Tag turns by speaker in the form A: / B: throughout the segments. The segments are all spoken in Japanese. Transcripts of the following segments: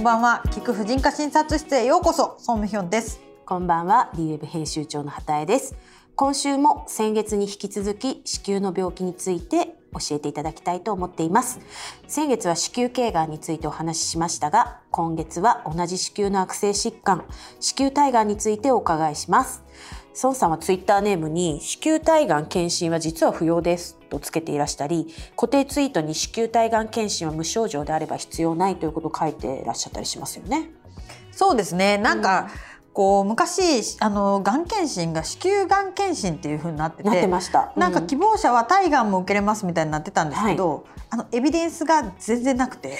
A: んばんは。聞く婦人科診察室へようこそ。ソンムヒョンです。
B: こんばんは。D ウェブ編集長の畑江です。今週も先月に引き続き子宮の病気について教えていただきたいと思っています。先月は子宮頸がんについてお話ししましたが今月は同じ子宮の悪性疾患。子宮体がんについてお伺いします。孫さんはツイッターネームに子宮体がん検診は実は不要ですとつけていらしたり固定ツイートに子宮体がん検診は無症状であれば必要ないということを書いていらっしゃったりしますよね。
A: そうですね。なんか、うんこう昔あのがん検診が子宮がん検診っていう風になってて
B: なってました、
A: うん、なん。か希望者は体がんも受けれますみたいになってたんですけど、はい、あのエビデンスが全然なくて。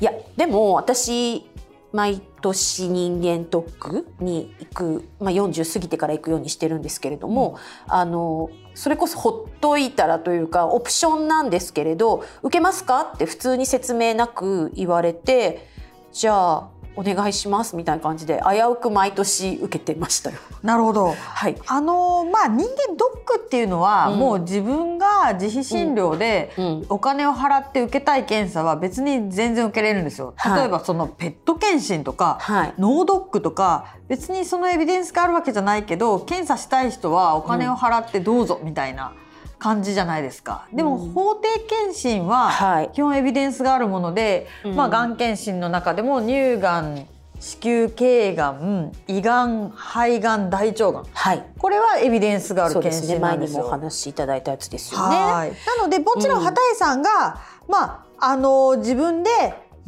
B: いやでも私毎年人間ドックに行く、まあ、40過ぎてから行くようにしてるんですけれども、うん、あのそれこそほっといたらというかオプションなんですけれど受けますか？って普通に説明なく言われてじゃあお願いしますみたいな感じで危うく毎年受けてましたよ。
A: なるほど。
B: はい。
A: あのまあ人間ドックっていうのは、うん、もう自分が自費診療でお金を払って受けたい検査は別に全然受けれるんですよ。例えばそのペット検診とか、はい、脳ドックとか別にそのエビデンスがあるわけじゃないけど検査したい人はお金を払ってどうぞみたいな。うん感じじゃないですか。でも、法定検診は基本エビデンスがあるもので、はい、まあがん検診の中でも乳がん子宮頸がん胃がん肺がん大腸がん、はい、これはエビデンスがある検診なんですよ。
B: ね、前にもお話しいただいたやつですよね。な
A: のでもちろん畑井さんが、うん、まああの自分で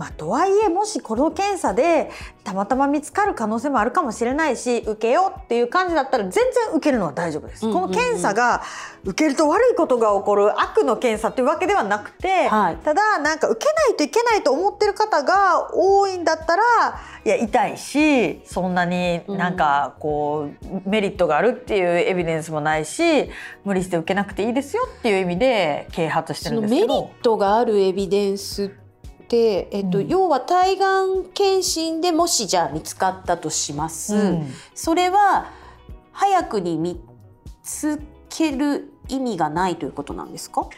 A: まあ、とはいえもしこの検査でたまたま見つかる可能性もあるかもしれないし受けようっていう感じだったら全然受けるのは大丈夫です。この検査が受けると悪いことが起こる悪の検査っていうわけではなくて、はい、ただなんか受けないといけないと思ってる方が多いんだったらいや痛いしそんなになんかこうメリットがあるっていうエビデンスもないし無理して受けなくていいですよっていう意味で啓発してるんですけど。
B: メリットがあるエビデンスで、えっと、うん、要は体がん検診でもしじゃあ見つかったとします、うん、それは早くに見つける意味がないということなんですか？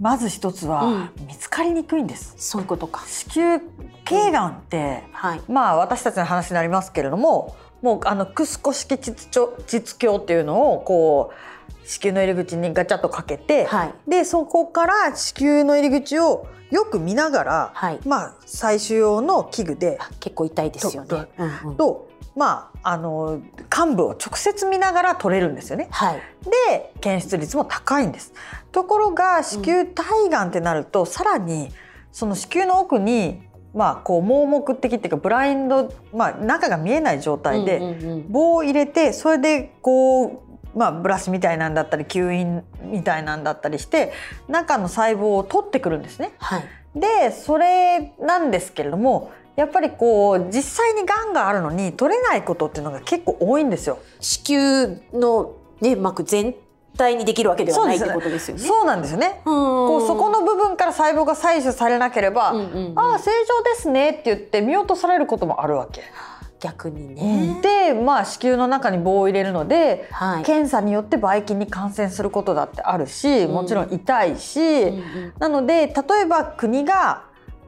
A: まず一つは、見つかりにくいんです。
B: そういうことか。
A: 子宮頸がんって、はい、まあ私たちの話になりますけれども、もうあのクスコ式膣鏡っていうのをこう子宮の入り口にガチャッとかけて、はい、でそこから子宮の入り口をよく見ながら、はい、まあ採取用の器具で
B: 結構痛いですよね。
A: うんうん、とまああの幹部を直接見ながら取れるんですよね。はい、で検出率も高いんです。ところが子宮体がんってなると、うん、さらにその子宮の奥にまあ、こう盲目的っていうかブラインド、まあ、中が見えない状態で棒を入れてそれでこうまあ、ブラシみたいなんだったり吸引みたいなんだったりして中の細胞を取ってくるんですね。はい、でそれなんですけれどもやっぱりこう実際にがんがあるのに取れないことっていうのが結構多いんですよ。
B: 子宮の粘膜全体にできるわけではないってことですよね。
A: そうなんですよね。こうそこの部分から細胞が採取されなければ、ああ正常ですねって言って見落とされることもあるわけ。
B: 逆にね。
A: でまあ子宮の中に棒を入れるので、はい、検査によってばい菌に感染することだってあるしもちろん痛いし、うんうん、なので例えば国が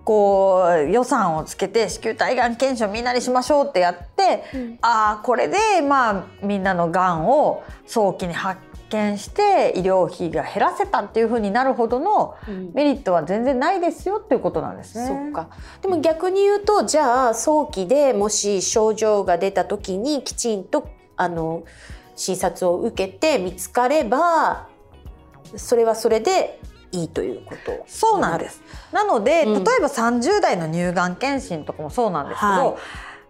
A: こう予算をつけて子宮体がん検診をみんなにしましょうってやって、うん、ああこれでまあみんなのがんを早期に発見して医療費が減らせたっていうふうになるほどのメリットは全然ないですよっていうことなんですね。
B: そっか。でも逆に言うとじゃあ早期でもし症状が出た時にきちんとあの診察を受けて見つかればそれはそれでいいということ
A: そうなんです。なので、うん、例えば30代の乳がん検診とかもそうなんですけど、はい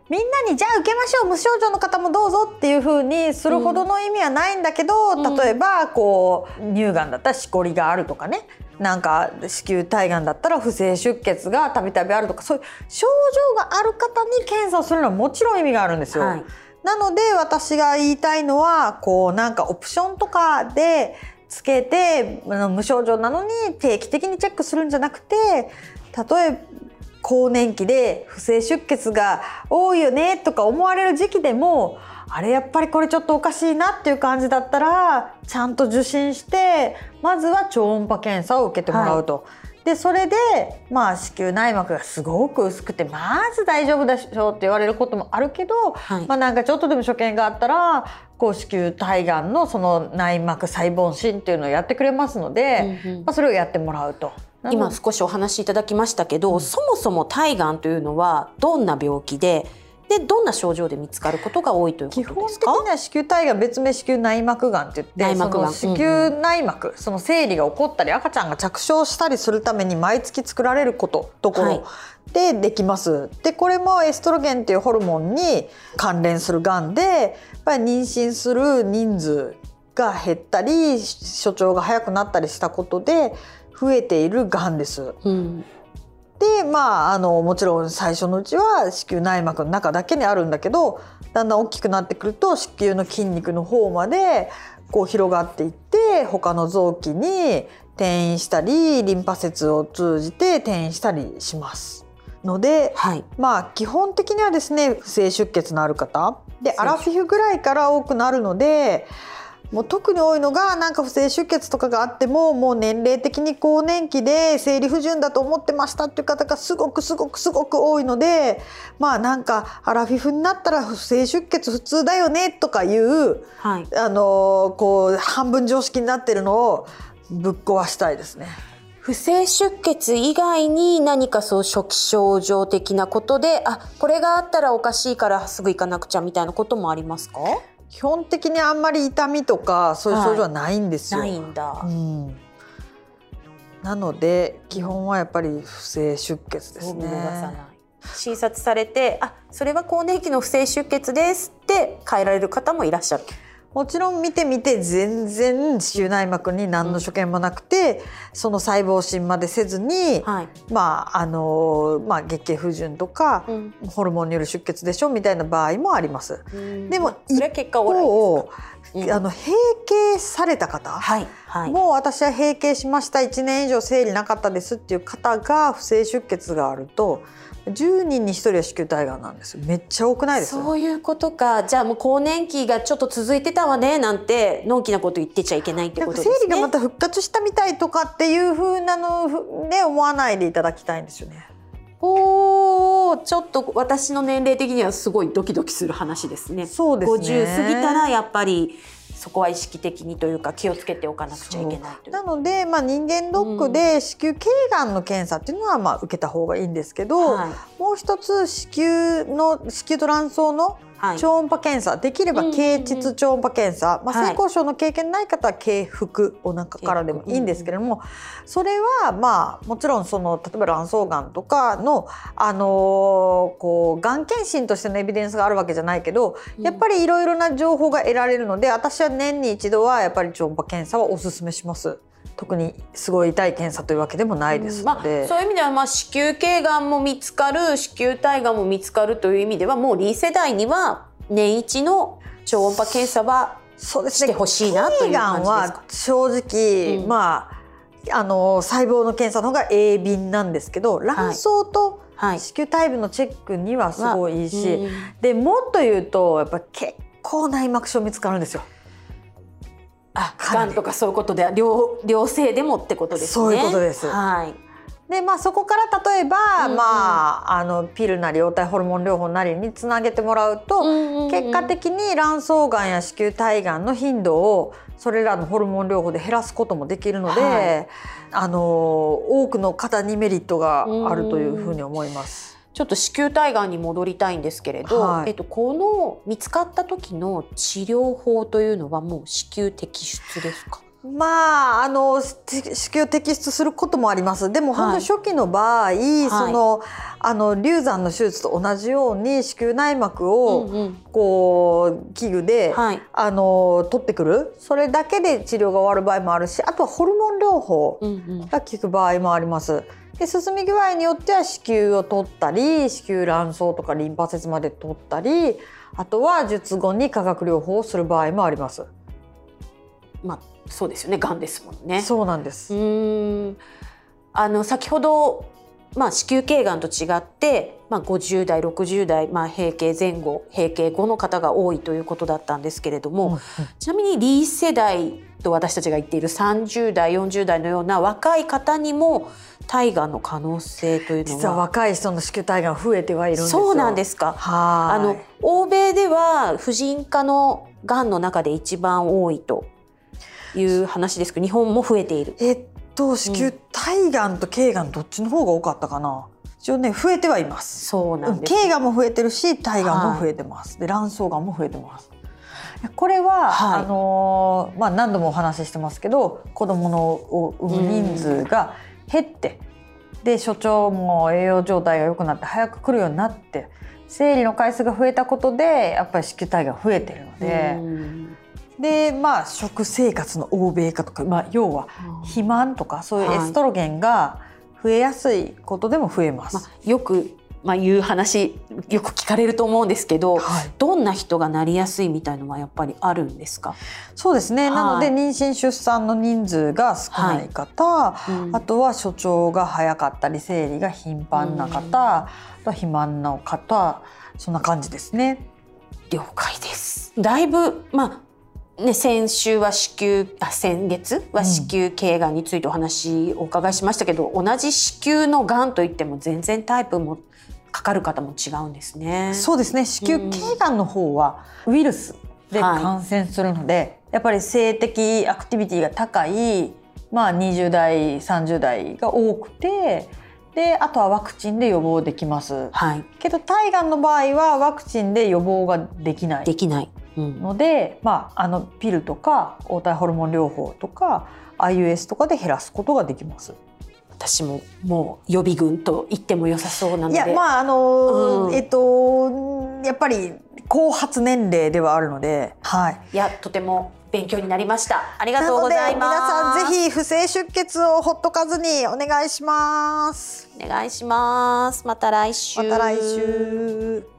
A: みんなにじゃあ受けましょう無症状の方もどうぞっていうふうにするほどの意味はないんだけど、うん、例えばこう乳がんだったらしこりがあるとかね。なんか子宮体がんだったら不正出血がたびたびあるとかそういう症状がある方に検査をするのはもちろん意味があるんですよ。はい、なので私が言いたいのはこうなんかオプションとかでつけて無症状なのに定期的にチェックするんじゃなくて例え更年期で不正出血が多いよねとか思われる時期でもあれやっぱりこれちょっとおかしいなっていう感じだったらちゃんと受診してまずは超音波検査を受けてもらうと。はいでそれでまあ子宮内膜がすごく薄くてまず大丈夫でしょうって言われることもあるけど、はい、まあなんかちょっとでも所見があったらこう子宮体がんのその内膜細胞診っていうのをやってくれますので、うんうん、まあ、それをやってもらうと。
B: 今少しお話しいただきましたけど、うん、そもそも体がんというのはどんな病気ででどんな症状で見つかることが多いということですか？基本
A: 的には子宮体がん別名子宮内膜がんって言って子宮内膜、うんうん、その生理が起こったり赤ちゃんが着床したりするために毎月作られることところでできます。はい、でこれもエストロゲンっていうホルモンに関連するがんでやっぱり妊娠する人数が減ったり所長が早くなったりしたことで増えているがんです。うんでまああのもちろん最初のうちは子宮内膜の中だけにあるんだけどだんだん大きくなってくると子宮の筋肉の方までこう広がっていって他の臓器に転移したりリンパ節を通じて転移したりします。ので、はい、まあ基本的にはですね不正出血のある方でアラフィフぐらいから多くなるのでもう特に多いのがなんか不正出血とかがあってももう年齢的に更年期で生理不順だと思ってましたっていう方がすごくすごくすごく多いのでまあなんかアラフィフになったら不正出血普通だよねとかいう、はい、あのこう半分常識になってるのをぶっ壊したいですね。
B: 不正出血以外に何かそう初期症状的なことであこれがあったらおかしいからすぐ行かなくちゃみたいなこともありますか？
A: 基本的にあんまり痛みとかそういう症状はないんですよ。
B: はい、ないんだ、うん、
A: なので基本はやっぱり不正出血ですね。
B: 診察されてあそれは更年期の不正出血ですって変えられる方もいらっしゃる。
A: もちろん見てみて全然子宮内膜に何の所見もなくて、うん、その細胞診までせずに、はい、まああのまあ、月経不順とか、うん、ホルモンによる出血でしょみたいな場合もあります。でも
B: 一方
A: あの閉経された方、はいはい、もう私は閉経しました。1年以上生理なかったですっていう方が不正出血があると10人に1人は子宮体がんなんです。めっちゃ多くないです？
B: そういうことか。じゃあもう更年期がちょっと続いてたわね。なんてのんきなこと言ってちゃいけないってことですね。
A: 生理がまた復活したみたいとかっていうふうなので思わないでいただきたいんですよね。
B: おちょっと私の年齢的にはすごいドキドキする話ですね。
A: そうですね。
B: 50過ぎたらやっぱりそこは意識的にというか気をつけておかなくちゃいけない
A: なので、まあ、人間ドックで子宮頸がんの検査っていうのはまあ受けた方がいいんですけど、はい、もう一つ子宮の子宮と卵巣の超音波検査、できれば経腟超音波検査、まあ、性交渉の経験ない方は経腹お腹からでもいいんですけれども、それはまあもちろんその例えば卵巣がんとかの、あのー、こうがん検診としてのエビデンスがあるわけじゃないけどやっぱりいろいろな情報が得られるので私は年に一度はやっぱり超音波検査はおすすめします。特にすごい痛い検査というわけでもないですので、
B: まあ、そういう意味ではまあ子宮頸がんも見つかる子宮体がんも見つかるという意味ではもうリー世代には年一の超音波検査はしてほしいなという感じですか？は
A: 正直、うん、まああの細胞の検査の方が鋭敏なんですけど卵巣と子宮体部のチェックにはすごいいいし、はいうん、でもっと言うとやっぱ結構内膜症見つかるんですよ。
B: あ、がんとかそういうことで良良性でもってことですね。
A: そういうことです。はい。でまあそこから例えば、うんうん、まああのピルなり黄体ホルモン療法なりにつなげてもらうと、うんうんうん、結果的に卵巣がんや子宮体がんの頻度をそれらのホルモン療法で減らすこともできるので、はい、あの多くの方にメリットがあるというふうに思います。
B: ちょっと子宮体がんに戻りたいんですけれど、はい、えっと、この見つかった時の治療法というのはもう子宮摘出ですか？
A: まあ、あの子宮摘出することもあります。でも本当に初期の場合、はい、その、あの流産の手術と同じように子宮内膜を、こう器具で、はい、あの取ってくる。それだけで治療が終わる場合もあるしあとはホルモン療法が効く場合もあります。で進み具合によっては子宮を取ったり子宮卵巣とかリンパ節まで取ったりあとは術後に化学療法をする場合もあります。
B: まあそうですよね、癌ですもんね。
A: そうなんです。
B: うん。あの先ほどまあ、子宮頸がんと違って、まあ、50代60代、まあ、閉経前後閉経後の方が多いということだったんですけれども、ちなみにリー世代と私たちが言っている30代40代のような若い方にも体がんの可能性というのは
A: 実は若い人の子宮体がん増えてはいるんです
B: そうなんですか。あの欧米では婦人科のがんの中で一番多いという話ですけど日本も増えている。
A: えっと子宮体がんと頸がんどっちの方が多かったかな。一応ね増えてはいます。
B: そうなんで
A: す。頸がんも増えてるし体がんも増えてます。はい、で卵巣がんも増えてます。これは、はい、あのまあ何度もお話ししてますけど子供のを産む人数が減って、で所長も栄養状態が良くなって早く来るようになって生理の回数が増えたことでやっぱり子宮体が増えてるので。でまあ食生活の欧米化とか、まあ、要は肥満とかそういうエストロゲンが増えやすいことでも増えます。ま
B: あ、よくまあ、いう話よく聞かれると思うんですけど、はい、どんな人がなりやすいみたいのはやっぱりあるんですか？
A: そうですね、はい、なので妊娠出産の人数が少ない方、はいうん、あとは所長が早かったり生理が頻繁な方、うん、あと肥満の方そんな感じですね。
B: 了解です。だいぶまあね、先週は子宮あ先月は子宮頸がんについてお話お伺いしましたけど、うん、同じ子宮のがんといっても全然タイプもかかる方も違うんですね。
A: そうですね。子宮頸がんの方はウイルスで感染するので、はい、やっぱり性的アクティビティが高い、まあ、20代30代が多くてであとはワクチンで予防できます、はい、けど体がんの場合はワクチンで予防ができない。
B: できない
A: ので、うん、まあ、あのピルとか黄体ホルモン療法とか IUS とかで減らすことができます。
B: 私ももう予備軍と言っても良さそうなのでいや
A: まああの、うん、えっとやっぱり後発年齢ではあるので、はい、
B: いやとても勉強になりました。ありがとうございます。皆
A: さんぜひ不正出血をほっとかずにお願いします。
B: お願いします。また来週。
A: また来週。